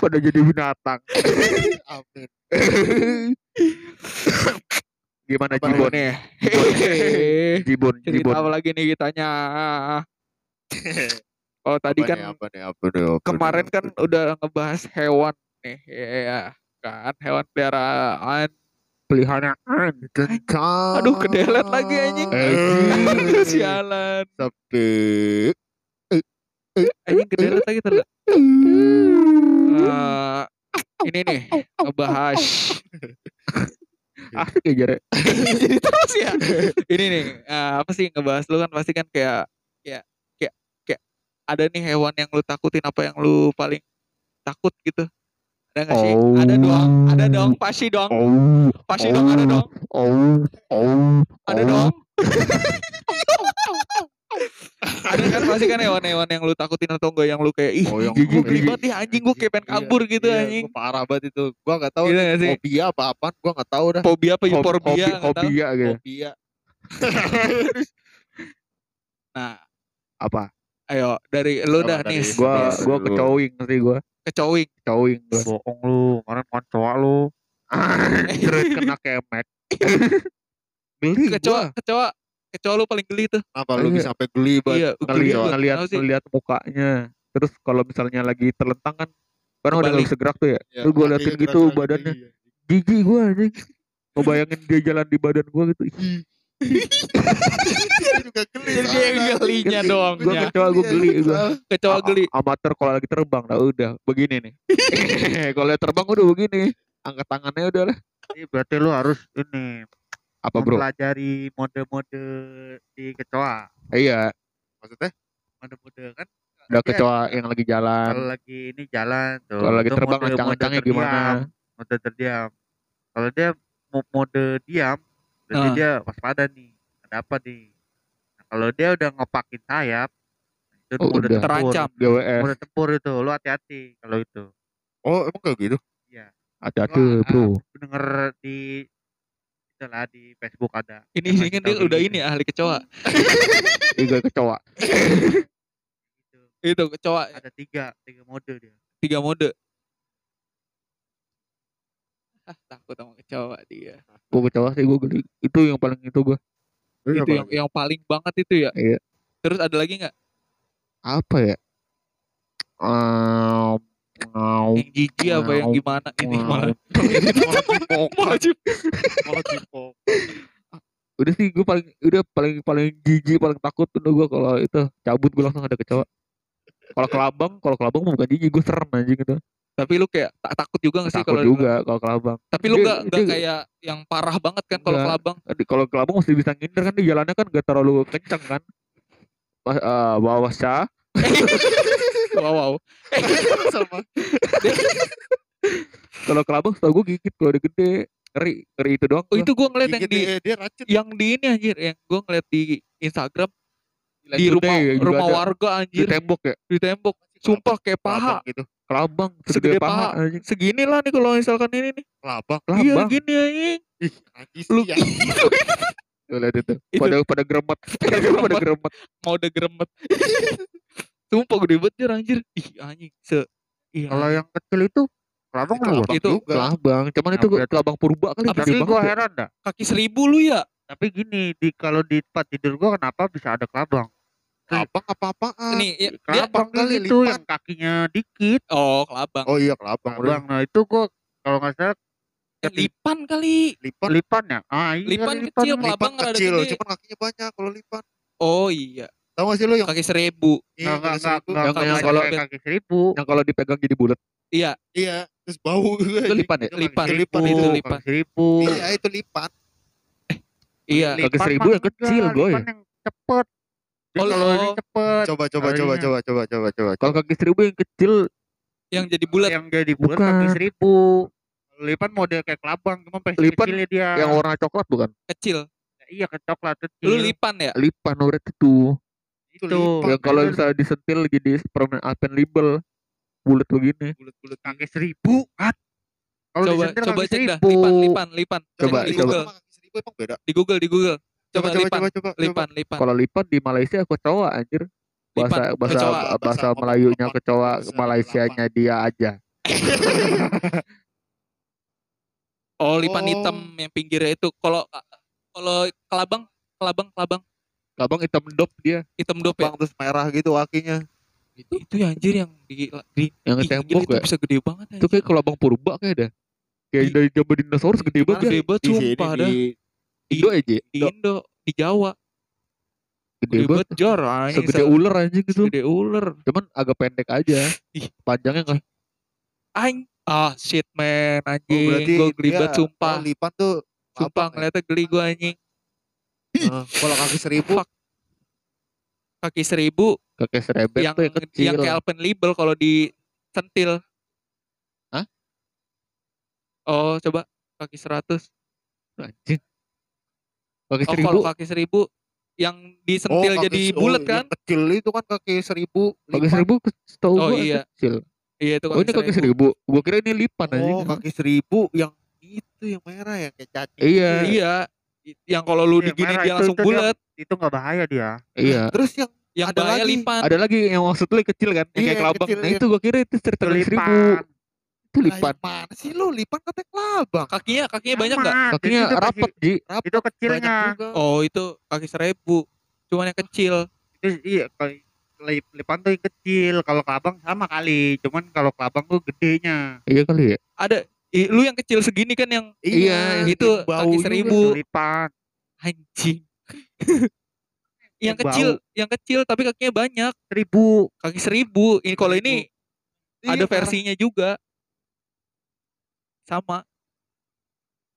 Pada jadi binatang. Amin. Gimana Jibon? nih. Jibon, Cerita Jibon. apa lagi nih kitanya? Oh tadi Apa kan nih, apa nih, apa nih, apa nih, kemarin apa kan nih? udah ngebahas hewan nih, ya kan hewan peliharaan. Peliharaan. Aduh, kedelet lagi, anjing. Eh, Sialan. Tapi Anjing kedelet lagi terus. Eh, ini nih ngebahas Asik ya Jare. jadi terus ya. Ini nih eh, apa sih ngebahas lu kan pasti kan kayak kayak kayak kayak ada nih hewan yang lu takutin apa yang lu paling takut gitu. Ada nggak sih? Oh. Ada dong, ada dong, pasti dong, Oh, pasti dong ada dong, oh, oh, ada oh. dong. ada kan pasti kan hewan-hewan yang lu takutin atau enggak yang lu kayak ih Oh, yang gue gigi- geli banget nih anjing gue kayak pengen Iya, kabur gitu iya, anjing. gua parah banget itu. Gua enggak tahu Gitu nih, fobia apa apaan, gua enggak tahu dah. Fobia apa euforbia tahu. hobi ya gitu. Fobia. Nah, Apa? ayo dari lu Apa dah nih. Gua lu. kecowing sih gua. kecowing. Kecowing gua. Bohong lu, kemarin koncoa lu. Terus kena kemek. Geli Kecoa, kecoa, kecoa lu paling geli tuh. Kenapa lu Iya. bisa sampai geli banget? Iya, sih? ngeliat mukanya. Terus kalau misalnya lagi terlentang kan kan udah Kebalik. bisa gerak tuh ya. Ya, Terus kakinya liatin gitu badannya. iya. Jijik gua anjing. Ngebayangin dia jalan di badan gua gitu. Ih, Dia juga geli. Jadi soalnya. gelinya Geli. doang. Gua ya. kecoa gua geli gua. Kecoa A- geli. Amatir kalau lagi terbang dah udah begini nih. kalau terbang udah begini. Angkat tangannya udah lah. Ini berarti lu harus ini Apa bro? mempelajari mode-mode di kecoa. Iya, Maksudnya? Mode-mode kan udah dia kecoa yang lagi kalau jalan. lagi ini jalan tuh. Kalau lagi terbang mode gimana? terdiam, Mode terdiam. Kalau dia mo- mode diam, berarti Ah. dia waspada nih. Ada apa nih? Nah, kalau dia udah ngopakin sayap, itu Oh, mode udah. tempur. Terancam. GWS. Mode tempur itu, lu hati-hati kalau itu. Oh, emang kayak gitu? Iya. Hati-hati bro. ah, denger di itulah di Facebook ada. Ini ngasih kan dia udah gitu. ini ahli kecoa. Tiga kecoa. Gitu. Itu kecoa Ada tiga, tiga mode dia. tiga mode. Ah, takut sama kecoa dia. Gua kecoa sih gua geli. Itu yang paling itu gua. Iya, itu yang yang paling banget itu ya. Iya. Terus ada lagi nggak? Apa ya? Um. Yang jijik apa yang gimana? Ini malah cipok. Udah sih gua paling udah paling paling jijik paling takut udah gua kalau itu cabut gua langsung ada kecoa. Kalau kelabang, kalau kelabang bukan jijik, gua serem anjing gitu. Tapi lu kayak tak takut juga nggak sih kalau juga kalau kelabang. Tapi lu nggak dia- kayak yang parah banget kan kalau kelabang. Kalau kelabang mesti bisa nginder kan di jalannya kan gak terlalu kencang kan. Pas eh, bawah sah, Wow, wow. Sama. kalau kelabang setahu gua gigit kalau udah gede. Ngeri, ngeri itu doang. Oh itu gua ngeliat yang di dia, dia racun. yang di ini anjir, yang gua ngeliat di Instagram Lihat di rumah juga rumah ada. warga di anjir tembok ya. di tembok. Sumpah kayak paha. Kelabang gitu. Kelabang Segede segede paha paha. Segini lah nih kalau misalkan ini nih. Kelabang. Iya gini anjing. Ih, najis Lu. Tuh, lihat itu. Itu. Pada pada gremet. pada Gremet. gremet. mau udah geremet. Sumpah gede banget Jir, anjir. Ih anjing. Se Iya. Kalau yang kecil itu kelabang Itu lu. kelabang Itu juga. Kelabang. Cuman itu kelabang purba kali. Apa Tapi gua ya. heran dah. kaki seribu lu ya? Tapi gini, di kalau di tempat tidur gua kenapa bisa ada kelabang? Kelabang apa-apaan? Nih, ya, dia- Kelabang kali itu lipat. yang kakinya dikit. oh kelabang. Oh iya, kelabang. Kelabang. Nah, itu gua kalau nggak salah Eh, lipan kali. Lipan. lipan ya? Ah, iya Lipan kali kecil, lipan. kelabang Lipan rada kecil, gede. cuman kakinya banyak kalau lipan. Oh iya. Tahu gak sih lu yang Kaki seribu. Iya, kaki seribu. Yang- kalau- kaki seribu. Yang kalau dipegang jadi bulat. Iya. Iya, terus bau juga. Itu lipan ya? Itu Lipan. Lipan itu Kaki lipan. seribu. Iya, itu lipan. Iya. Kaki seribu yang kecil, boy. Lipan yang cepet. Dia Oh, kalau ini cepet. Coba coba Kalinya. coba coba coba coba coba. Kalau kaki seribu yang kecil Yang jadi bulat. Yang jadi bulat Bukan. kaki seribu. Lipan model kayak kelabang, cuma versi Lipan kecilnya dia. yang warna coklat bukan? Kecil. iya kecoklat kecil. Lu lipan ya? lipan uret itu Itu Itu. lipat, yang kalau men. misalnya disentil jadi permen alpen label bulat begini bulat-bulat kaki seribu kan. Kalau Coba disentil coba cek dah seribu. lipan lipan lipan. Coba, Cek di coba. Google. Seribu emang beda. Di Google di Google. Coba, Coba coba lipan coba coba. lipan lipan. kalau lipan di Malaysia kecoa anjir bahasa Lipan, bahasa kecoa. bahasa, Bahasa Melayunya kecoa Malaysianya dia aja Oh, lipan Oh. hitam yang pinggirnya itu. Kalau kalau kelabang, kelabang, kelabang Labang hitam dop dia hitam dop ya. Bang terus merah gitu kakinya. Itu itu ya anjir yang di, di yang gila, tembok itu ya bisa gede banget itu kayak kalau abang purba kayak dah kayak Di- dari zaman dinosaurus gede banget gede banget Di sumpah dah. di Indo aja Di Indo, di Jawa. gede Gede banget jor anjing. segede se- ular anjing gitu Segede ular. cuman agak pendek aja Ih. panjangnya kan Aing ah shit man Oh, anjing. berarti gue gelibet dia- sumpah. oh, lipan tuh Sumpah abang ya? ngeliatnya geli gue anjing. Kalau kaki seribu Fuck. Kaki seribu kakek serebet yang tuh yang kecil yang kayak Alpen Label kalau disentil. Hah? Oh, coba kaki 100. anjing kakek Oh, seribu kalau kaki seribu yang disentil kaki jadi oh, bulat yang kan? kecil itu kan kaki seribu. lipan. seribu setahu Oh, iya. kecil Iya itu oh ini kakek seribu gua kira ini lipan anjing Oh kaki seribu yang itu yang merah yang kayak cacing. Iya. Iya. Yang kalau lu Iya, digini merah dia itu- langsung itu bulat. Itu nggak bahaya dia. iya Terus yang Yang Ada bahaya lagi. lipan. ada lagi yang maksud lu kecil kan yang Iya, kayak kelabang kecil, nah iya. itu gua kira itu cerita seribu itu lipan yang mana sih lu lipan katanya kelabang. Kakinya kakinya banyak nggak? Sama, kakinya itu rapet ji Rapat, Itu kecilnya. Oh itu kaki seribu. Cuman yang kecil. Itu iya kalau lip- lipan tuh yang kecil. Kalau kelabang sama kali. Cuman kalau kelabang tuh gedenya. iya kali ya Ada. Ih, lu yang kecil segini kan yang Iya, itu bau kaki seribu. Itu lipan. anjing. yang Bau. kecil, yang kecil tapi kakinya banyak. Seribu. Kaki seribu. Ini kalau ini Iya, ada parah. versinya juga. Sama.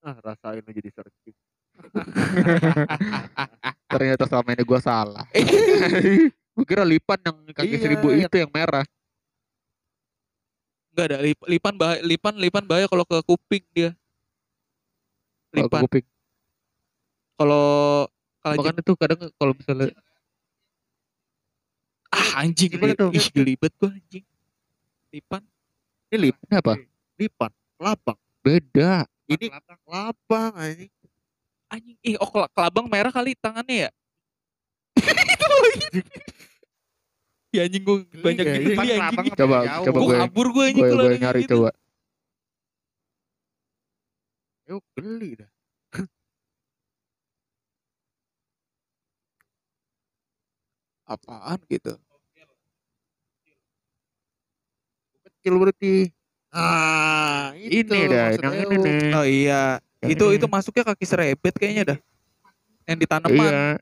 Ah, rasain jadi searching. ternyata selama ini gua salah gua kira lipan yang kaki Iya, seribu itu yang merah Enggak ada lip- lipan bahaya, lipan lipan bahaya kalau ke kuping dia. kalau ke Lipan kuping kalau kalau Bahkan itu kadang kalau misalnya ah anjing Gimana tuh? ih gelibet gua anjing. Lipan Ini lip, ini apa? lipan, kelabang. Beda. Ini kelabang ini. anjing ih oh kel- kelabang merah kali tangannya ya. ya anjing gua banyak ya, gini iya. geli Lipan anjing. Coba coba Gua gue kabur gua anjing gue gue nyari gitu. coba. Yuk geli dah. Apaan gitu? Kecil berarti. Ah, itu Ini dah, yang ini nih. Oh iya. Yang itu ini. itu masuknya kaki serebet kayaknya dah. Yang di tanaman. Iya.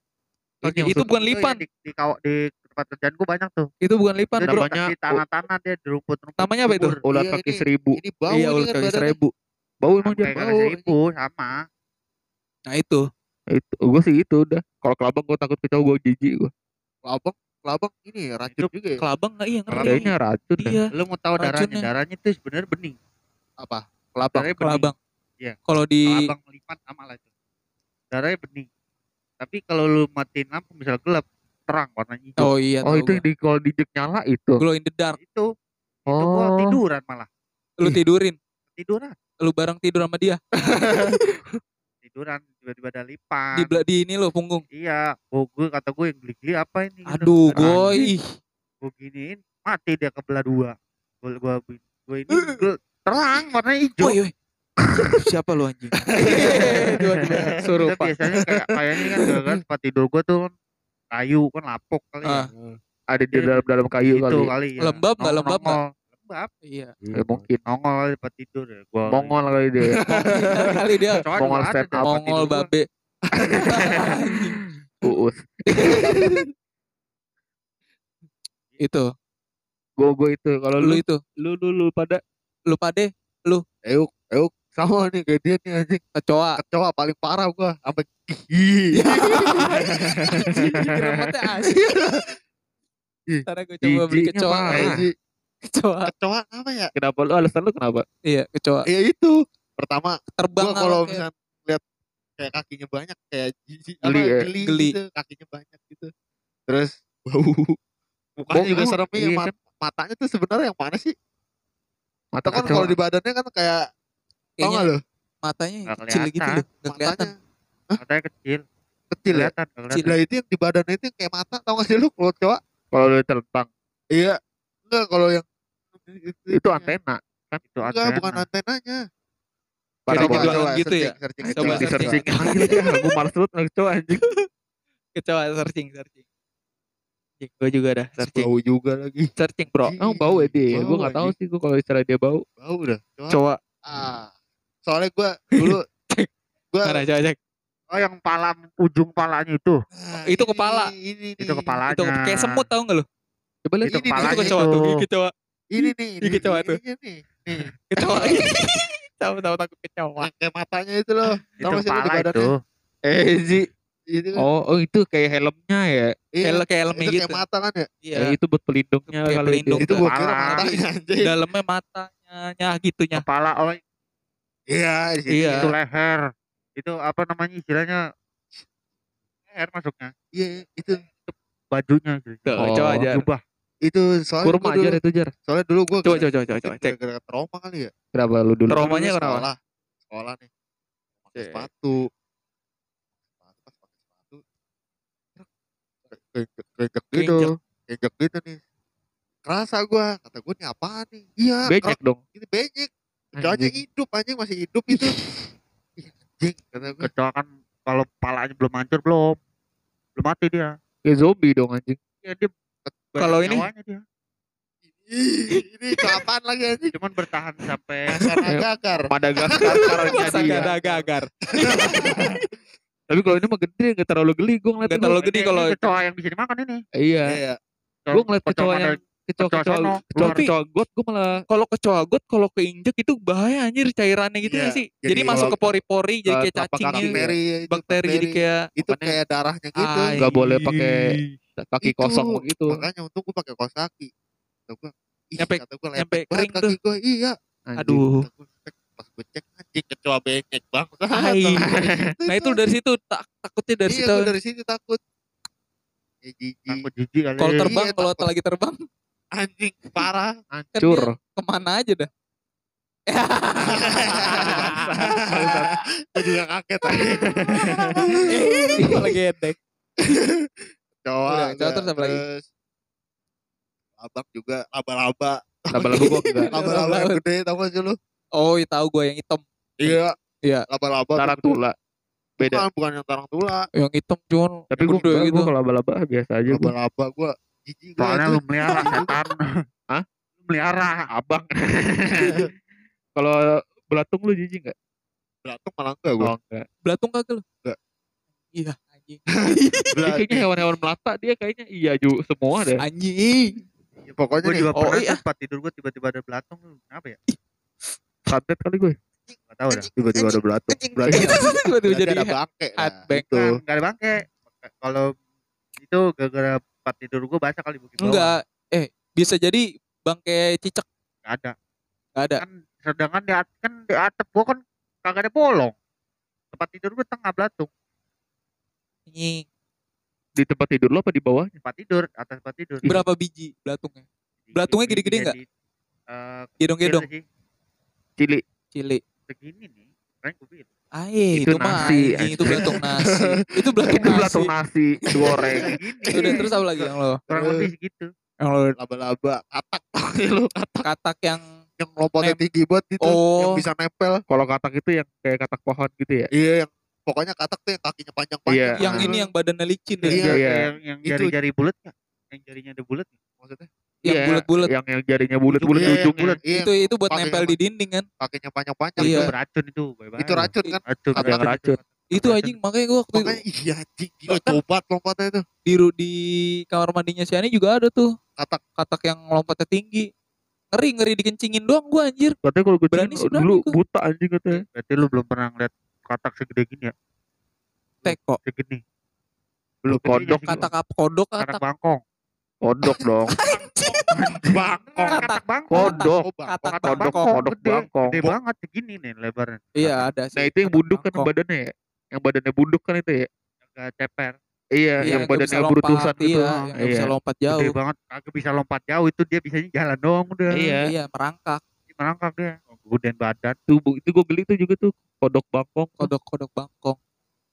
Kaki itu bukan lipan. yang Di, di, kaw- di tempat kerjaan gua banyak tuh. Itu bukan lipan, Dia Bro. namanya- tanah-tanah dia di rumput-rumput. Namanya apa itu? Iya, kaki ini- seribu. Ini bau iya, ini ular kan kaki seribu. Bau emang dia. Bau, seribu sama. Nah, itu. Itu gue sih itu udah. Kalau kelabang gue takut kecoa gue jijik gue. Kelabang, kelabang ini ya, racun Itu juga ya. Kelabang enggak iya ngeri. Kayaknya racun. Iya, Lu mau tahu darahnya? Racunnya. Darahnya itu sebenarnya bening. Apa? Kelabang. Darahnya kelabang. Iya. Kalau di Kelabang lipat sama lah itu. Darahnya bening. Tapi kalau lu matiin lampu misal gelap, terang warna hijau. Oh iya, Oh itu yang gua. di kalau dijek nyala itu. glow in the dark. Itu itu gua Oh. tiduran malah. Lu Ih. tidurin, Tiduran. lu bareng tidur sama dia. Tiduran tiba-tiba ada lipan. Di di ini lo punggung. Iya, gua, gua kata gue yang geli-geli apa ini? Aduh, Ih, Gua giniin, mati dia kebelah dua. Gua gua gua ini gua terang warna hijau. Woi, woi. Siapa lu anjing? Suruh Pak. biasanya kayak kayaknya kan gua kan tempat tidur gua tuh kayu kan lapok kali Ah. ya. Ada di dalam dalam kayu Itu kali. kali ya. Lembab nggak, Nong- lembab nggak? nongol. Lembab. Iya. Ya, mungkin. Nongol di tempat tidur ya. Gua Mongol kali dia. Kali dia Mongol di up. tempat Mongol babe. Uus. itu. Gue gue itu. Kalau Lu lu itu. lu lu lu pada Lu pade Euk, Euk sama nih kayak dia nih anjing. kecoa. Kecoa paling parah gua sampai gigi. Ntar gue coba beli kecoa. Kecoa. Kecoa apa ya? kenapa lu alasan lu kenapa? Iya, kecoa. Ya itu. Pertama Terbang gua kalau kayak- misalnya lihat kayak kakinya banyak kayak jijik Geli apa ya? geli, Geli. gitu kakinya banyak gitu terus bau mukanya Bau, juga serem ya iya mat- matanya tuh sebenarnya yang mana sih Mata kan kecoa. kalau di badannya kan kayak Kayaknya gak lo matanya Nggak kecil gitu loh nggak kelihatan matanya Katanya kecil. kecil ya Kelihatan, kelihatan. lah itu yang di badannya itu yang kayak mata tau gak sih lu kalau cowok Kalau lu telentang iya enggak kalau yang itu antena. Itu enggak antena. bukan antenanya Pada Coba, bola. coba. gitu ya? searching, Coba Coba di searching. searching. Gue males banget cowok anjing. kecoa searching searching gue juga dah searching bau juga lagi searching bro Ih, Oh bau ya dia. Gue nggak tahu anjing. sih gue kalau istilah dia bau. bau dah Coba. coba ah soalnya gua dulu gua mana coba cek Oh yang pala ujung palanya itu. Ah, itu ini, kepala. ini nih. Itu kepalanya. itu kayak semut tau gak lu Coba lihat. Itu Ini nih, itu kepalanya kecoa tuh kecoa ini nih Ini kecoa tuh. ininya nih kecoa tahu tahu takut kecoa kayak matanya itu loh Itu kepala itu. Eh sih. itu kan Oh, oh itu kayak helmnya ya. iya, kayak kayak helmnya itu gitu kayak mata kan ya iya Eh, itu buat pelindungnya Kayak kali pelindung itu. itu gua kira matanya anjing dalamnya matanya nya gitunya Kepala oh iya di Iya. itu leher. Itu apa namanya istilahnya? Leher masuknya. iya itu Bajunya gitu. Oh, coba aja Jubah. itu soalnya Kurma aja itu jar. soalnya dulu gua coba coba coba coba cek gara-gara trauma kali ya Kenapa lu dulu? Trauma. Traumanya Dulu kenapa? sekolah sekolah nih pakai sepatu sepatu pas pakai sepatu keinjek gitu keinjek gitu nih kerasa gua kata gua nih apaan nih iya Becek dong. ini benyek kecoanya hidup anjing masih hidup itu Ih, anjing kata gua Kecoa kan kalau palanya belum hancur belum. Belum mati dia. Kayak zombie dong anjing. Ya dia Kalau ini? dia. Ih, ini itu apaan lagi anjing Cuman bertahan sampai dasar agagar Madagaskar sekarang masa jadi. gak ya. ada agar Tapi kalau ini mah gede nggak terlalu geli gue ngeliat Nggak itu. terlalu ini kalau kecoa yang bisa dimakan ini. Iya. iya Gue ngeliat kecoa Kecoa yang kecoa kecoa kecoa kecoa got gue malah kalau kecoa got kalau keinjek itu bahaya anjir cairannya gitu Iya, ya sih? jadi jadi, masuk kalau ke pori-pori jadi kayak cacing gitu bakteri itu, bakteri jadi kayak itu Makanya- kayak darahnya gitu. Nggak boleh pakai kaki Itu, kosong begitu. makanya untung gua pakai kaos kaki. Kata ih, Nyampe- nyampe kering kaki gua iya. Anjing. aduh Kata gua, cek, pas gue cek anjing kecoa benyek bang Ai. nah itu dari situ tak takutnya dari iya situ. dari sini takut. Eh jijik. Takut jijik kali. kalau Iya, terbang kalau takut. lagi terbang anjing parah Hancur. ke mana aja dah Gua juga kaget tadi lagi edek kecoa gua. terus apa lagi? Abang juga laba-laba Laba-laba gue enggak. Laba-laba yang gede tau gak sih lu oh iya tahu gue yang hitam Iya Iya. Laba-laba. Tarantula. Beda. Bukan, bukan yang tarantula yang hitam cuman Tapi gue gitu gue kalau laba-laba biasa aja gue. Laba-laba gua jijik Soalnya lu melihara setan. Hah? Lu melihara. Abang. kalau belatung lu jijik enggak? Belatung malah enggak gua Oh enggak. belatung kagak lu Enggak. iya anjing Dia kayaknya hewan-hewan melata dia kayaknya iya ju semua deh. anjing Ya, Pokoknya Gue nih juga Oh, pernah iya. tempat tidur gue tiba-tiba ada belatung lu. Kenapa ya? Santet kali gue. Gak tau dah. Tiba-tiba ada belatung Berarti tiba-tiba jadi ada bangke nah. Kan, gak ada bangke. Kalau itu gara-gara tempat tidur gue baca kali bukit bawah. enggak eh bisa jadi bangke cicak Gak ada. Gak ada Kan sedangkan di at- kan di atap gue kan kagak ada bolong. Tempat tidur gue tengah belatung. anjing Di tempat tidur lo apa di bawahnya? Tempat tidur, atas tempat tidur. berapa biji belatungnya Belatungnya gede-gede nggak? Jadi, eh, gedong-gedong. Cili. cili Segini nih. Keren gue bilang. Aye, Itu itu, mah nasi, anjing, itu belatung nasi. itu belatung Itu nasi. belatung nasi goreng. Udah terus apa lagi yang lo? Kurang lebih segitu. Yang lo Laba-laba Katak lu Katak katak yang Yang lompatnya Nem- tinggi banget gitu Oh. Yang bisa nempel Kalau katak itu yang kayak katak pohon gitu ya. Iya yang Pokoknya katak tuh yang kakinya panjang-panjang Iya. yang ini yang badannya licin deh. Iya. Iya. Yang, yang Itu- jari-jari bulat? Yang jarinya ada bulat? Maksudnya Yang Iya, bulat-bulat. Yang yang jarinya bulat-bulat yang ujungnya. bulat. Iya Itu itu buat nempel di dinding kan. Kakinya panjang-panjang Iya. Itu beracun itu. bye-bye. Itu racun kan Racun. Yang racun. Itu anjing makanya gua waktu Makanya iya anjing Gila cobat lompatnya itu di ru- di kamar mandinya si Ani juga ada tuh Katak katak yang lompatnya tinggi. Ngeri ngeri dikencingin doang gua anjir. Katanya kalau gue Berani sih, dulu gua. buta anjing katanya. Berarti lu belum pernah ngeliat katak segede gini ya? Teko. Segini. Belum kodok. Katak apa kodok Katak katak. bangkong. Kodok dong. Bangkong Katak bangkong. Kodok. Oh. Katak Kodok, kodok gede, bangkong. Gede banget segini nih lebarnya. Iya ada sih. Nah itu yang bunduk kan badannya ya. yang badannya bunduk kan itu ya? Agak ceper. Iya Iya, yang bisa badannya berutusan lompat, gitu iya, yang nggak bisa iya. lompat gede jauh banget. Kagak bisa lompat jauh itu dia bisanya jalan doang udah. Iya. iya merangkak. Merangkak dia. Gedean badan. Tuh Bu, itu gue geli tuh juga tuh kodok bangkong kodok kodok bangkong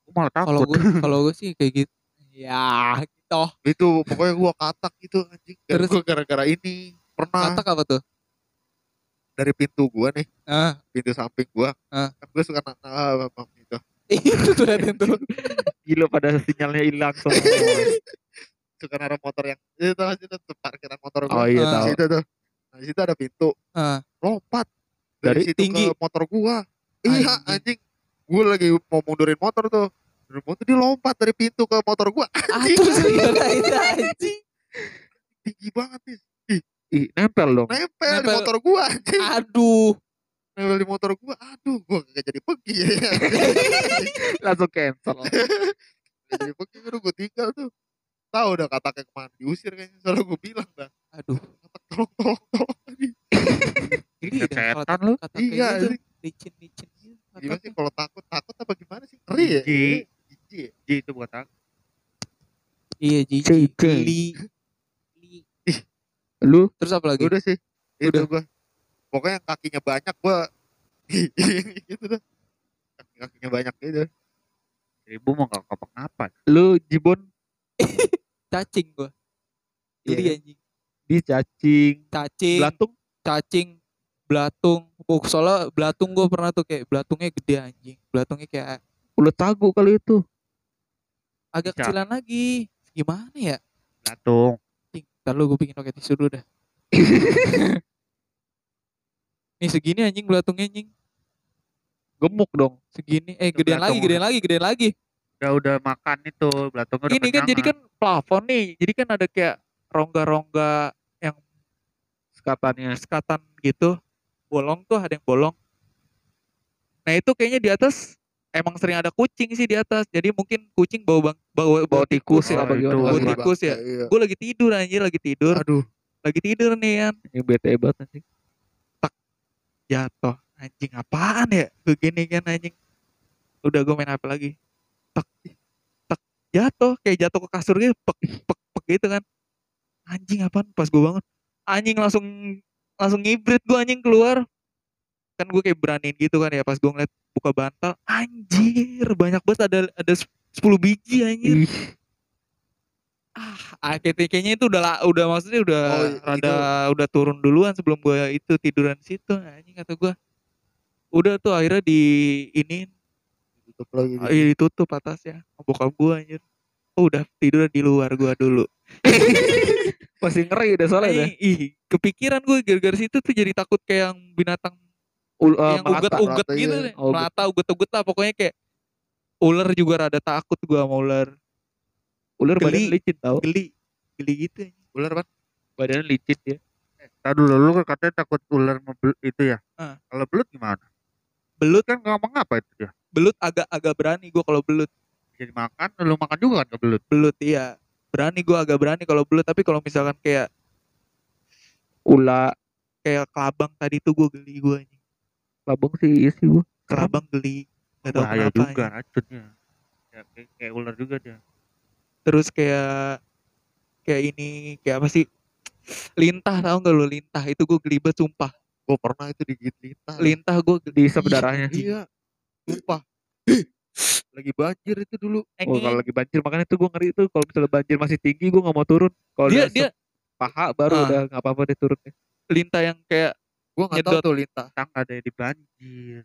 gue malah kalau takut gue kalau gue sih kayak gitu. Ya gitu itu pokoknya gua katak gitu anjing. Terus? Terus gara-gara ini pernah. Katak apa tuh? Dari pintu gua nih. Ah pintu samping gua. Ah. kan gua suka nanya ah, bang gitu. Itu tuh liatin tuh. Gila pada sinyalnya hilang semua suka naruh motor yang itu sih tuh parkiran motor gua. Oh iya Ah. tahu. situ tuh. Nah di situ ada pintu. Ah. lompat. Dari dari, situ tinggi? ke motor gua. Iya Anjing. anjing. Gua lagi mau mundurin motor tuh mundurin motor dia lompat dari pintu ke motor gua. Anjing. tinggi banget nih Ih, nempel dong. nempel, di Nempel. motor gua anjing. Aduh. Nempel di motor gua. Aduh gua gak jadi pergi. Ya langsung cancel. Jadi pergi aduh gua tinggal tuh. Tahu udah kataknya ke mana diusir kayaknya soalnya gua bilang dah. Aduh. Katak tolong tolong tolong Iya, setan lu. kata Iya, kayak gitu, licin licin gitu gimana sih kalau takut? Takut apa gimana sih? Ngeri ya Jijik ya? Ji itu buat aku. iya jijik Jijik. Li. Li. lu? Terus apa lagi? Udah sih itu Udah. gua. Pokoknya yang kakinya banyak gua gitu dah. Kaki kakinya banyak gitu. Ibu mau nggak apa-apa. lu jibon cacing gua. Geli Iya. anjing. Di cacing. Cacing. Belatung? Cacing. Belatung. Oh, soalnya belatung gue pernah tuh kayak belatungnya gede anjing. Belatungnya kayak ulet tagu kali itu agak Bisa. kecilan lagi. Gimana ya. Cing, ntar lu gue bikin pakai tisu dulu dah. Nih segini anjing belatungnya anjing. Gemuk dong. Segini eh Itu gedean lagi gedean lagi gedean lagi. Udah udah makan itu belatungnya udah ini kan jadi kan plafon nih. Jadi kan ada kayak rongga-rongga yang sekatannya. sekatan gitu. Bolong tuh ada yang bolong. Nah itu kayaknya di atas emang sering ada kucing sih di atas. Jadi mungkin kucing bawa bang bawa, bawa tikus ya. Apa itu. gimana bawa tikus ya. iya. gue lagi tidur anjir lagi tidur. Aduh. Lagi tidur nih kan yang bete banget anjing. Jatuh. Anjing apaan ya? Begini kan anjing. Udah gue main apa lagi. Tek tek jatuh. Kayak jatuh ke kasur gitu pek pek pek gitu kan. Anjing apaan? Pas gue bangun. Anjing langsung langsung ngibrit gue anjing keluar. Kan gue kayak beraniin gitu kan ya pas gue ngeliat buka bantal anjir banyak banget ada ada 10 biji anjir. Ih. Ah akhirnya kayaknya itu udah udah maksudnya udah Oh, rada udah turun duluan sebelum gua itu tiduran situ anjing kata gua. Udah tuh akhirnya di ini tutup lagi gitu. iya, ditutup atasnya. Bokap gua anjir. Oh, udah tidur di luar gua dulu. Masih ngeri deh soalnya Anjing, ih kepikiran gua gara-gara situ tuh jadi takut kayak yang binatang Ul, eh, yang uget-uget gitu iya. deh Oh, melata uget-uget lah pokoknya kayak ular juga rada takut gua sama ular ular Geli. badan licin tau geli geli gitu ular kan badan licin ya Tadi dulu lu kan katanya takut ular itu ya. Ah. Kalau belut gimana? belut Kan ngomong apa itu dia? belut agak agak berani gua kalau belut Bisa dimakan, lu makan juga kan ke belut. belut iya berani gua agak berani kalau belut tapi kalau misalkan kayak ula kayak kelabang tadi tuh gua geli gua anjing labang sih iya sih gua. Kelabang geli. Gak tau Bahaya kenapa juga anjing. racunnya. Ya, kayak, kayak ular juga dia. terus kayak kayak ini kayak apa sih? Lintah tau gak lu? Lintah. Itu gua geli banget sumpah. Gua pernah itu digigit lintah. Lintah gua di darahnya iya. Sumpah. Lagi banjir itu dulu. Oh kalau lagi banjir makanya tuh gua ngeri tuh. Kalau misalnya banjir masih tinggi gua nggak mau turun. Kalau dia dia paha baru Ah. udah nggak apa-apa deh turunnya. Lintah yang kayak gua nggak tahu tuh lintah Tang ada di banjir.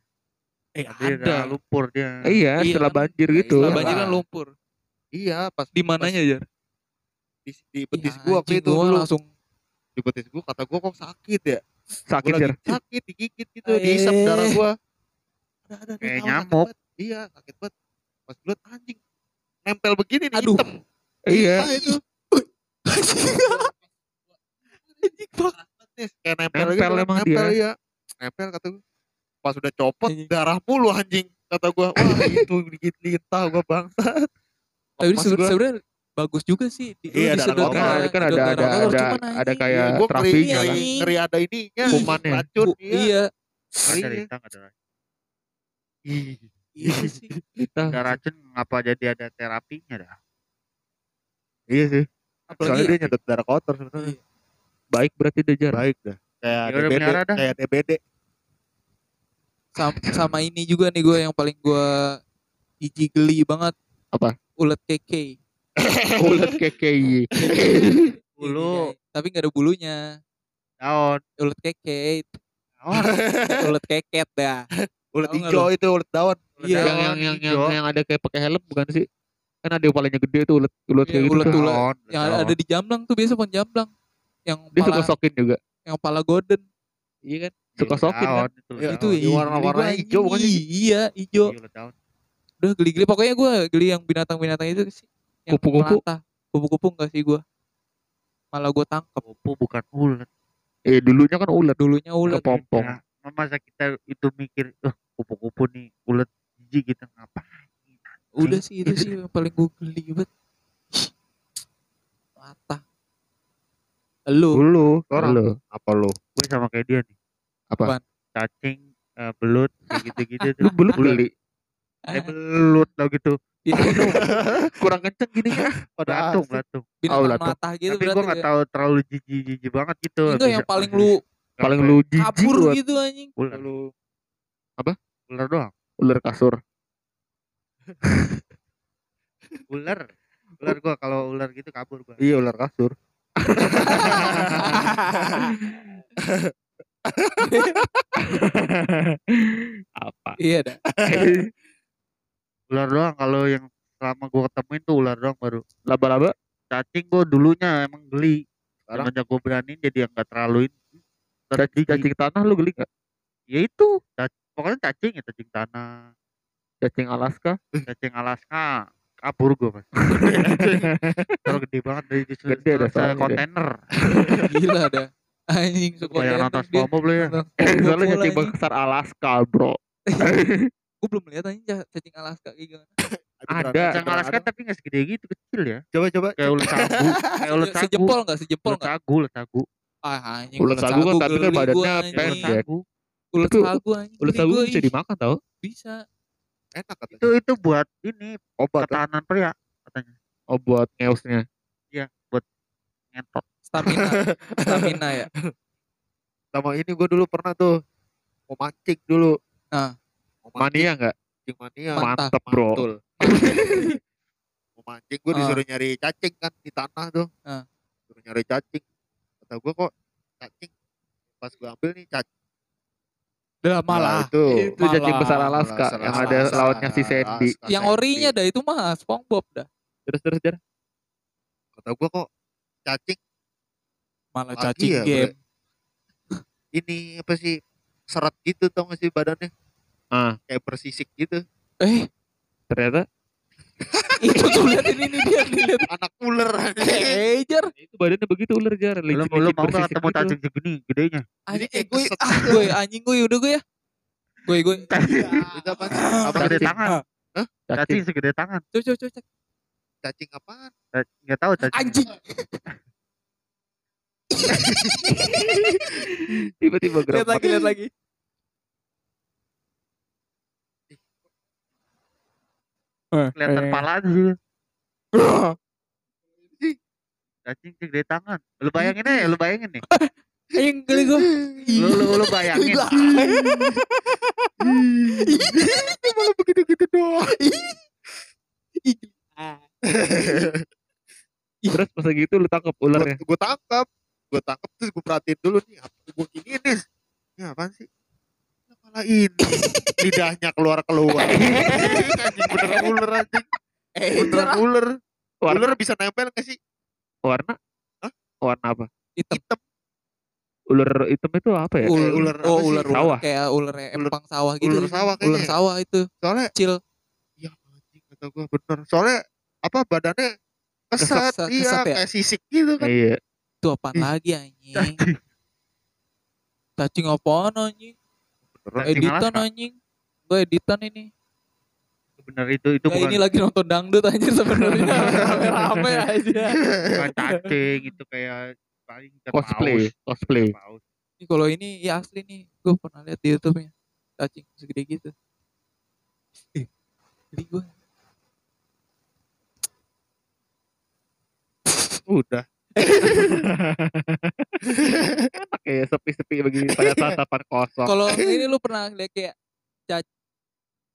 eh ada udah lumpur dia. Eh, iya Iya. setelah banjir Nah, gitu. setelah Iyalah. banjir kan lumpur. Iya pas di mananya jar? di, di betis Ih, gua waktu itu gua langsung di betis gua kata gua kok sakit ya? Sakit jar lagi sakit digigit gitu diisap Eh. darah gua. Ada ada Kayak nyamuk. iya sakit banget. Pas gua liat anjing nempel begini nih Aduh. hitam iya. Itu. Anjing banget Nih, kayak nempel, Nempel gitu kan, emang nempel dia. iya nempel kata gua pas udah copot Anjing. darah mulu anjing kata gua wah itu digigit lintah gua bangsat tapi sebenarnya bagus juga sih di, Iya, disedot darah, kan ada darah ada ada ada anjing, kayak Iya, ngeri, terapinya ngeri, ada ininya Kumannya. racun iya iya Ada ngeri ada. Ih, Iya sih. Ada racun ngapa jadi ada terapinya dah. Iya sih. Apalagi Soalnya ya? dia nyedot darah kotor sebenarnya. Baik berarti dia jar. Baik dah. Kayak Ya udah DBD, dah. kayak DBD. sama, sama ini juga nih gue yang paling gue jijik geli banget. Apa? Ulet keke. Ulet KKI. Bulu, Tapi nggak ada bulunya. daun, Ulet keke. daun. Ulet keket dah. Ulet hijau itu ulet daun. Iya. yang yang yang, yang yang ada kayak pakai helm bukan sih? Kan ada yang palanya gede tuh ulet ulet Iya, kayak gitu. ulet ulet. Yang ada, di jamblang tuh biasa pohon jamblang. Yang Dia suka pala, sokin juga. yang pala golden. Iya kan? Iya, suka sokin daun, Itu, Iya. itu ih, warna-warna hijau bukan? Iya, hijau. Iya. Udah geli-geli pokoknya gue geli yang binatang-binatang itu sih. Yang Kupu-kupu? Kupu-kupu enggak sih gue. Malah gue tangkap. Kupu bukan ulet. Eh dulunya kan ulet. Dulunya ulet. Kepompong. Ya, masa kita itu mikir, oh kupu-kupu nih ulet jijik gitu ngapa? Udah sih itu sih yang paling gue geli banget. Mata. Lu Dulu, orang Halo. apa lu? Gue sama kayak dia nih. Apa? Apaan? Cacing, eh, belut, kayak gitu-gitu tuh. Lu belut geli. Eh, belut tau gitu. Kurang kenceng gini ya. Belatung, asik. belatung. binatang Oh, melata gitu Tapi gue berarti gak ya. tahu terlalu jijik-jijik banget gitu. Enggak yang paling lu Paling lu jijik kabur gitu anjing. ular. Apa? Ular doang. ular kasur. Ular. Ular gua kalau ular gitu kabur gua. Iya ular kasur. Apa? Iya dah. Ular doang kalau yang selama gua ketemuin tuh ular doang baru. Laba-laba? Cacing gua dulunya emang geli. Sekarang? Semenjak gua beraniin jadi yang gak terlalu ini. Cacing, cacing tanah lu geli gak? Ya itu. Cac- pokoknya cacing ya cacing tanah. Cacing Alaska? Cacing Alaska. Kabur gua pas. Kalau gede banget dari di Gede dah soalnya dia. kontainer. Gila dah. Anjing suka Kayak nonton. SpongeBob lu ya. Soalnya cacing besar Alaska bro. Gue belum lihat anjing ca- cacing Alaska kayak gimana. Ada. Cacing Alaska tapi gak segede gitu kecil ya. Coba coba. Kayak ulet sagu. Kayak ulet sagu. Sejempol enggak? Sejempol Ulet enggak? sagu, ulet sagu. Ah anjing. Ulet sagu kan tapi kan badannya pendek. Ulet sagu. Ulet sagu anjing. Ulet geli sagu gua, bisa dimakan tau? Bisa. Enak katanya. Itu itu buat ini obat. kan? ketahanan pria katanya. Oh buat ngeusnya. Ngentot. Stamina. Stamina ya. Sama ini gue dulu pernah tuh mau mancing dulu. Ah. Mau mancing, Mania nggak? mancing mania. Mantap. Mantep bro. Mantul. mau mancing gue Ah. disuruh nyari cacing kan di tanah tuh. Ah. Suruh nyari cacing. Kata gue kok cacing. Pas gue ambil nih cacing. Udah Nah, malah. itu. Itu cacing Malah. besar Alaska Malah yang Alaska. ada lautnya si Sandy. Alaska Yang orinya dah itu mah SpongeBob dah. Terus terus jar. Kata gue kok cacing Malah Lagi cacing ya, game. ini apa sih seret gitu tau gak sih badannya Ah. kayak bersisik gitu Eh, Ternyata itu tuh lihat ini nih dia lihat. anak ular Eh, jar. itu badannya begitu ular jar. Lu, lu Licin-licin mau gak bersisik ketemu gitu. cacing segini gedenya? Anjing, kayak eh, gue, ah, gue anjing gue udah gue ya. Gue gue. itu apa sih apa Segede sih? tangan. Cacing. Cacing segede tangan. Coba coba coba. cek. cacing apaan Nggak tahu cacing. Anjing. Tiba-tiba Lihat gerak. lagi, lihat lagi. Kelihatan Eh. pala sih. Cacing segede tangan. Lu bayangin aja, lu bayangin nih. Anjing geli gue. Lu lu, lu bayangin. malah begitu gitu doang Terus pas lagi itu lu tangkap ularnya. gue tangkap gue tangkap terus gue perhatiin dulu nih apa gue gini nih ini apaan sih Ini lidahnya keluar keluar anjing beneran ular anjing Eh, beneran ular ular bisa nempel gak sih warna? Hah? Warna apa? hitam. hitam Ular hitam itu apa ya? Kayak ular oh, apa ular Sawah. Kayak ular empang sawah gitu. ular sawah Ular kayaknya sawah itu. soalnya Kecil. ya anjing kata gue bener soalnya apa badannya kesat, Kesat- iya kesat ya? kayak sisik gitu kan Iya. Itu apaan Ih, lagi anjing? Cacing apaan anjing? Cacing Editan anjing. Gue editan ini. Bener itu itu Nah, bukan ini lagi nonton dangdut anjir sebenarnya. Rame-rame aja. bukan cacing itu kayak paling Cosplay, cosplay. Ini kalau ini ya asli nih. Gue pernah lihat di YouTube-nya. Cacing segede gitu. Jadi gue Udah. Enak ya sepi-sepi begini pada tatapan kosong. kalau ini lu pernah lihat kayak ca-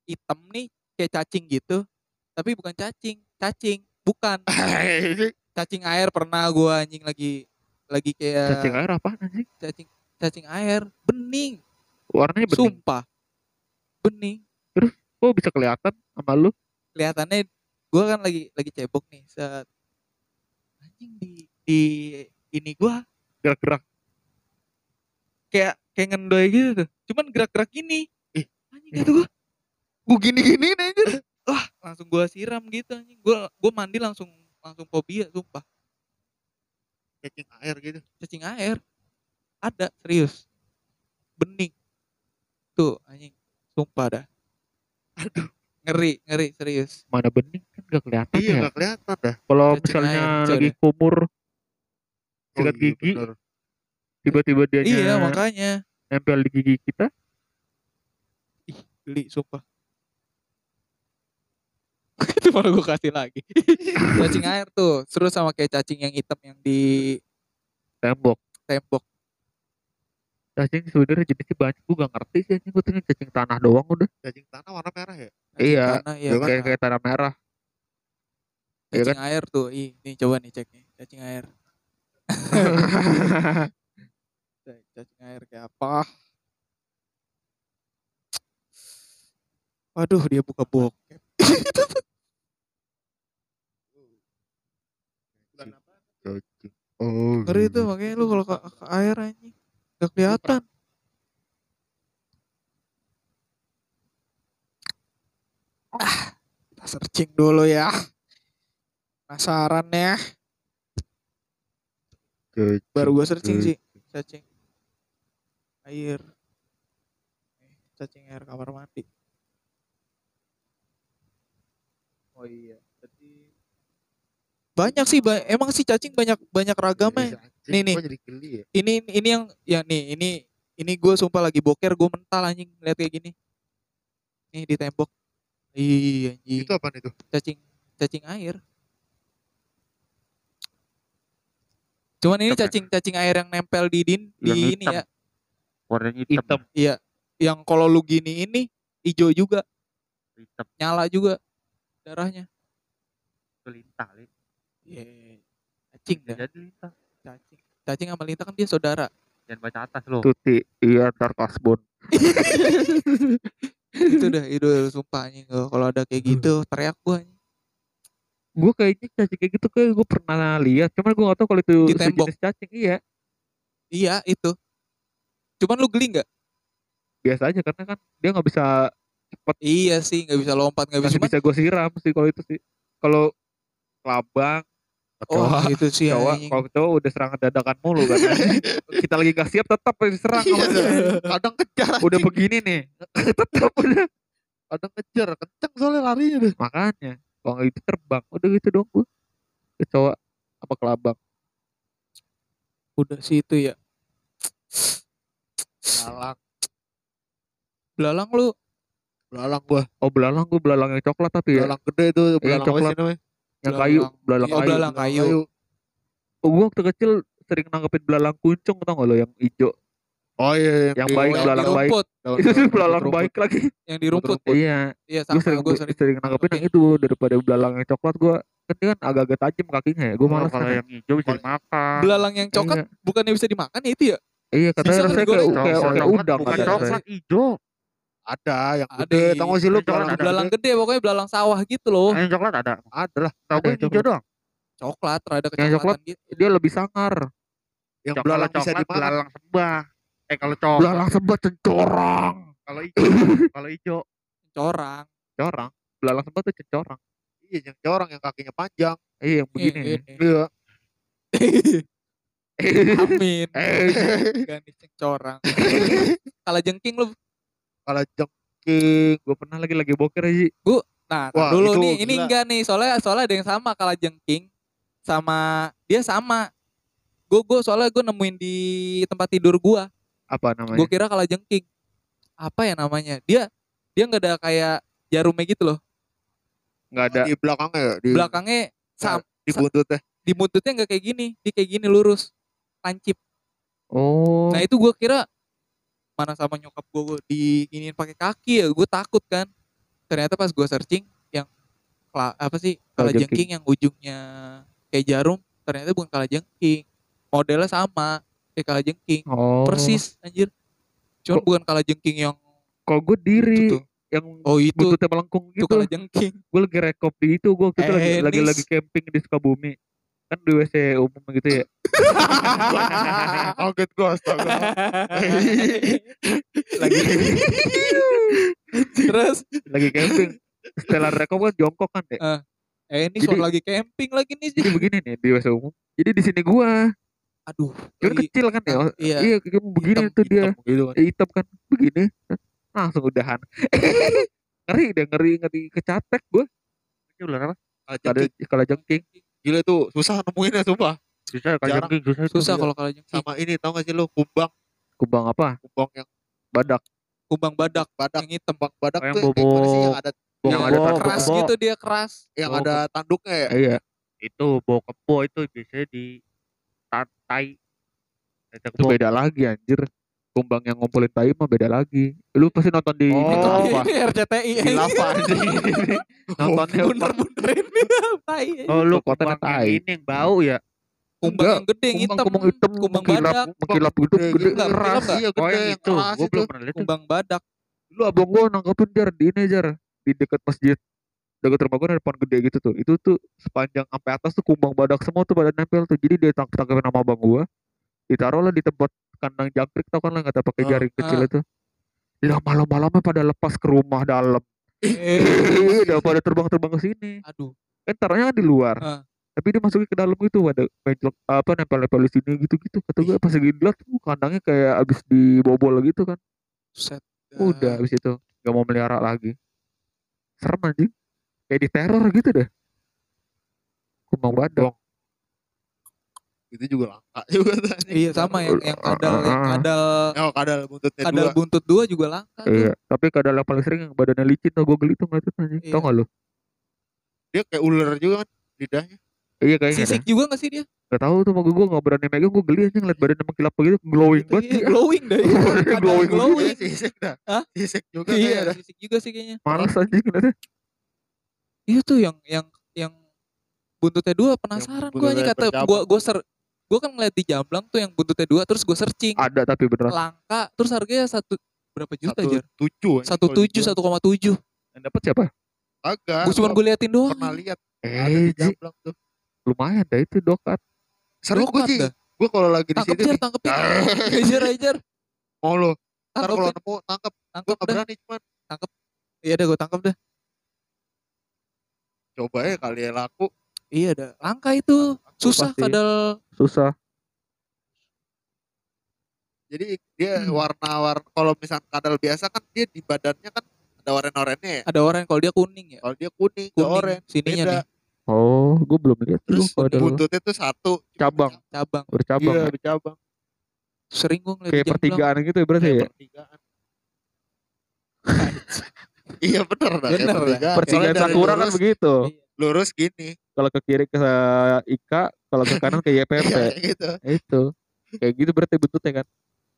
hitam nih kayak cacing gitu tapi bukan cacing cacing bukan cacing air pernah gua anjing lagi lagi kayak Cacing air apa sih? cacing cacing air bening Warnanya bening. sumpah bening Kok bisa kelihatan sama lu? kelihatannya gua kan lagi lagi cebok nih saat anjing di di ini gua Gerak-gerak. kayak kayak ngendoy gitu tuh cuman gerak-gerak gini Ih. anjing kata gua gua gini-gini anjir wah langsung gua siram gitu anjing gua gua mandi langsung langsung fobia sumpah Cacing air gitu. cacing air ada serius bening tuh anjing sumpah dah Aduh. ngeri ngeri serius Mana bening kan gak kelihatan Iya ya. nggak kelihatan dah. Kalau misalnya lagi deh. kumur Oh, sikat iya, gigi, tiba-tiba dia iya makanya nempel di gigi kita. geli sumpah itu malah gue kasih lagi cacing air tuh seru sama kayak cacing yang hitam yang di tembok. tembok Cacing sebenarnya jenisnya banyak. Gue gak ngerti sih. Gue tuh cacing tanah doang udah. Cacing tanah warna merah ya. Cacing Iya, tanah, iya, kayak kayak tanah merah. Iya cacing air tuh ih nih coba nih cek nih cacing air cacing air kayak apa waduh dia buka bokep. Oh. ngeri iya. tuh makanya lu kalau ke, ke air anjing gak kelihatan ah kita searching dulu ya penasaran ya Cacing. baru gua searching Cacing. sih cacing air Eh, cacing air kamar mandi oh iya jadi banyak sih ba- emang sih cacing banyak banyak ragamnya Cacing, Nih, nih. gua jadi geli ya. ini ini yang ya nih ini ini gue sumpah lagi boker gue mental anjing lihat kayak gini nih di tembok iya anjing Itu apa itu? cacing cacing air cuman ini ya? cacing cacing air yang nempel di din di Yang ini hitam. ya Warnanya hitam. iya yang kalau lu gini ini hijau juga Hitam. nyala juga darahnya Lintah, lintah. Iya, cacing dah Jadi lintah. cacing cacing sama lintah kan dia saudara Jangan baca atas lo. Tuti, iya ntar kasbon. itu dah itu sumpah anjing kalau ada kayak gitu teriak gua anjing. Gue kayaknya cacing kayak gitu kayak gue pernah lihat. Cuman gue gak tau kalau itu Di tembok. cacing. Iya. iya itu cuman lu geli nggak Biasa aja karena kan dia gak bisa cepet. Iya sih, nggak bisa lompat, nggak bisa. Bisa gue siram sih kalau itu sih. Kalau kelabang, oh, itu sih cowok, kalau cowok udah serangan dadakan mulu kan. Kita lagi gak siap tetap diserang dia. Kadang kejar. Udah begini nih. tetap udah. Kadang kejar. Kenceng soalnya larinya deh. Makanya. Kalau nggak itu terbang. Udah gitu dong gue. Kecoa apa kelabang. Udah sih itu ya. Belalang. Belalang lu Belalang gua. Oh belalang gue belalang yang coklat tapi ya. Belalang gede tuh. Belalang apa coklat. sih namanya? Yang kayu. Belalang. Belalang Oh, kayu. belalang kayu. Oh, gue waktu kecil sering nangkepin belalang kuncung tau gak lo yang hijau. Oh iya. Yang di- baik, yang belalang baik. rumput, daun- Itu sih daun- belalang rumput. baik lagi. yang di rumput. Iya. Iya, Gue sama sering, gue sering. sering nangkepin yang itu daripada belalang yang coklat gue. Kan dia kan agak-agak tajam kakinya ya. Gue Oh, malas kalau yang hijau bisa dimakan. Belalang yang coklat Iya. bukannya bisa dimakan ya itu ya? Iya katanya rasanya kayak, kayak, Coklat, kayak udang bukan coklat hijau. Ada yang Ada, gede. iya. Tahu sih lu Yang coklat belalang ada. Belalang gede pokoknya belalang sawah gitu loh. Yang coklat ada. Ada lah. Tahu gue yang hijau coklat. doang. Coklat, rada Yang kecoklatan coklat gitu. Dia lebih sangar. Yang Coklat, belalang bisa dimakan. belalang sembah. Eh kalau coklat, Belalang sebat cencorang. kalau hijau, kalau hijau. Corang. Corang. Belalang sebat tuh cencorang. Iya, yang corang yang kakinya panjang. Iya yang begini. Ini, ini. Iya. Amin. Eh, Ganti corang. Kalau jengking lu. Kalau jeng gue pernah lagi lagi boker aja. Nah, tar Wah, dulu itu nih. Ini gila. enggak nih. Soalnya soalnya ada yang sama kalau jengking sama dia sama. Gue gue soalnya gue nemuin di tempat tidur gua. Apa namanya? Gue kira kalau jengking. Apa ya namanya? Dia dia nggak ada kayak jarumnya gitu loh. nggak ada di belakangnya ya di Belakangnya sam di buntutnya di buntutnya nggak kayak gini, dia kayak gini lurus, lancip. oh Nah itu gue kira mana sama nyokap gue gue diginiin pakai kaki ya, gue takut kan. Ternyata pas gue searching yang apa sih kala Kalajengking. jengking yang ujungnya kayak jarum, ternyata bukan kala jengking, modelnya sama kayak kala jengking, oh. Persis anjir. Cuman Kok- bukan kala jengking yang kalau gue diri itu tuh. yang Oh itu. buntutnya melengkung itu gitu. kala jengking. gue lagi rekop di itu. Gue waktu itu lagi, Eh, lagi Nis. lagi camping di Sukabumi. Kan di WC umum gitu ya. Kaget gua astaga Lagi. Terus? Lagi camping. Setelah rekop kan jongkok kan deh eh ini Jadi- soal lagi camping lagi nih. jadi begini nih di WC umum. Jadi di sini gua Aduh. kan kecil kan ya? iya. iya kayak begini Hitam- tuh dia. hitam gitu kan hitam kan begini. Langsung udahan. Ngeri deh ngeri ngeri. Kecatek gue ini ular apa? Ada kalau jengking. Gila itu susah nemuinnya sumpah. Susah kalau jengking susah. Susah kalau kala jengking. sama ini tau gak sih lu? Kumbang. Kumbang apa? Kumbang yang badak. Kumbang badak. Badak. Yang hitam. kumbang badak Yang tuh bobo- sih? Yang ada yang Iya, ada bobo- keras kebo. gitu dia keras. yang Bobo- ada tanduknya ya? Iya. Itu bau kebo itu biasanya di tai itu beda lagi anjir kumbang yang ngumpulin tai mah beda lagi lu pasti nonton di Oh, apa ini RCTI. di lava nontonnya Bener benerin tai. oh lu yang tai. ini yang bau ya Kumbang yang gede yang kumbang hitam. kumbang hitam Kumbang badak. mengkilap gitu Gede gede keras iya gede yang itu keras gua itu belum pernah lihat tuh. Kumbang badak. lu abang gua nangkepin jar di ini jar di dekat masjid dekat rumah gua ada pohon gede gitu tuh. Itu tuh sepanjang sampai atas tuh kumbang badak semua tuh pada nempel tuh. Jadi dia tangkap tangkapin sama abang gua ditaruh lah di tempat kandang jangkrik tau kan lah nggak pakai Ah, jaring kecil ah. itu. Lah malam-malamnya pada lepas ke rumah dalam. Eh, udah pada terbang-terbang ke sini. Aduh. kan taruhnya kan di luar. Ah. tapi dia masukin ke dalam gitu ada mencolok apa nempel-nempel di sini gitu-gitu. Kata gue pas lagi dilihat tuh kandangnya kayak abis dibobol gitu kan. Set. udah abis itu nggak mau melihara lagi. Serem anjing kayak di teror gitu deh kumbang badak itu juga langka juga tuh anjing. Iya sama yang yang kadal yang Ah. kadal oh kadal buntutnya kadal dua buntut dua juga langka tuh. iya tapi kadang yang paling sering yang badannya licin tuh gue geli tuh itu anjing Iya. tau gak lu dia kayak ular juga kan lidahnya iya kayaknya Sisik juga gak sih dia? gak tau tuh mau gue gak berani megang gue geli anjing ngeliat badannya mengkilap begitu glowing banget Iya, glowing dah. iya. Glowing, Kadal glowing. glowing. Iya, sisik dah Hah? sisik juga Iya, sisik juga sih kayaknya. males anjing ngeliatnya Iya tuh yang yang yang buntutnya dua penasaran gua aja kata gua gua ser gua kan ngeliat di Jamblang tuh yang buntutnya dua terus gua searching. Ada tapi beneran. Langka terus harganya satu berapa juta aja? tujuh Satu tujuh satu koma tujuh. yang dapat siapa? Agak Gua cuma gue liatin doang. pernah lihat ada eh Jamblang tuh. Lumayan dah itu dokat. Sering gue sih. gue kalau lagi di Tangkep situ jar, nih, tangkepin. Ejar, ejar. mau lo ntar Tangkep, kalau nemu tangkap gue tangkep gak dah. berani cuman. Iya dah, gue tangkep dah. Coba ya kali ya laku Iya dah, langka itu. Susah pasti. kadal. susah jadi dia Hmm. warna-warna kalau misalnya kadal biasa kan dia di badannya kan ada oren-orennya ya Ada orang kalau dia kuning ya. kalau dia kuning, Kuning oren sininya beda nih, oh gue belum lihat tuh terus ada buntutnya tuh satu Cabang. cabang. bercabang iya ya. bercabang Sering gue ngeliat kayak pertigaan gitu ya berarti kayak ya pertigaan iya bener dah dah. pertigaan pertigaan sakura kan begitu Iya. lurus gini kalau ke kiri ke Ika kalau ke kanan ke YPP Iya, kayak gitu itu kayak gitu berarti bentuknya kan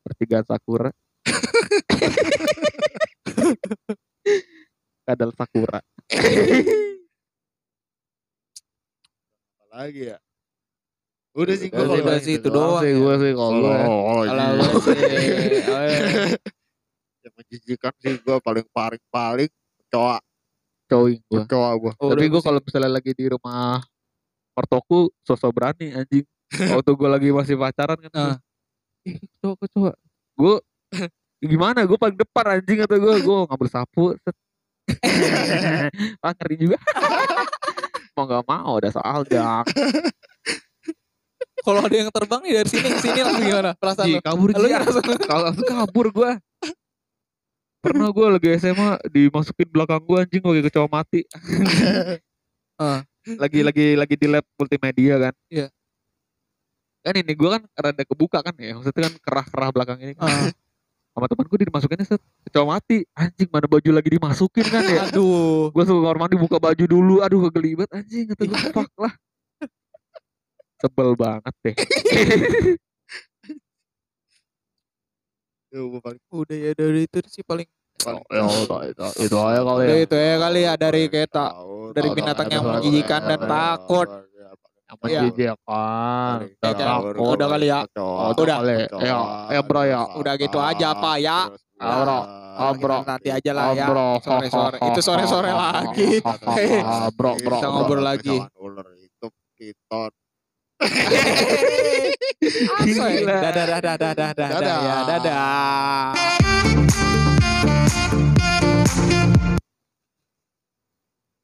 pertigaan sakura kadal sakura apa lagi ya udah sih sih, kalau udah yang sih, itu doang. sih ya. gue sih kalau gue Kalau iya. gue sih, menjijikan sih gue paling paling paling kecoa cowing gue kecoa gue Oh, tapi gue kalau misalnya lagi di rumah ortoku sosok berani anjing. Waktu gue lagi masih pacaran kan Ah. ih kecoa kecoa gue gimana? Gue paling depan anjing atau gue gue ngambil sapu ah ngeri juga. Mau nggak mau udah soal gang Kalau ada yang terbang nih dari sini ke sini langsung gimana? Perasaan Ji, kabur Ji. kalau langsung kabur gue pernah gue lagi SMA dimasukin belakang gue anjing lagi kecoa mati Ah. lagi lagi lagi di lab multimedia kan Iya. kan ini gue kan rada kebuka kan ya maksudnya kan kerah kerah belakang ini kan. Ah. sama temen gue dimasukinnya set kecoa mati anjing mana baju lagi dimasukin kan ya Aduh. gue suka kamar mandi buka baju dulu aduh kegelibet anjing kata gue fuck lah sebel banget deh Paling Udah ya dari itu sih paling paling ya itu itu aja kali ya itu ya kali ya dari kita dari binatang yang menjijikan dan takut. paling Ya takut, Udah kali ya. kecoa, Udah. ya ya bro ya Udah gitu aja, Pak, ya. Ah, bro. udah. Ah, bro. Nanti aja lah ya. bro Sore-sore. Itu sore-sore lagi. Ah, bro bro Kita bro. ngobrol lagi. Itu piton Gila. Dadah dadah dadah dadah Dadah. ya dadah.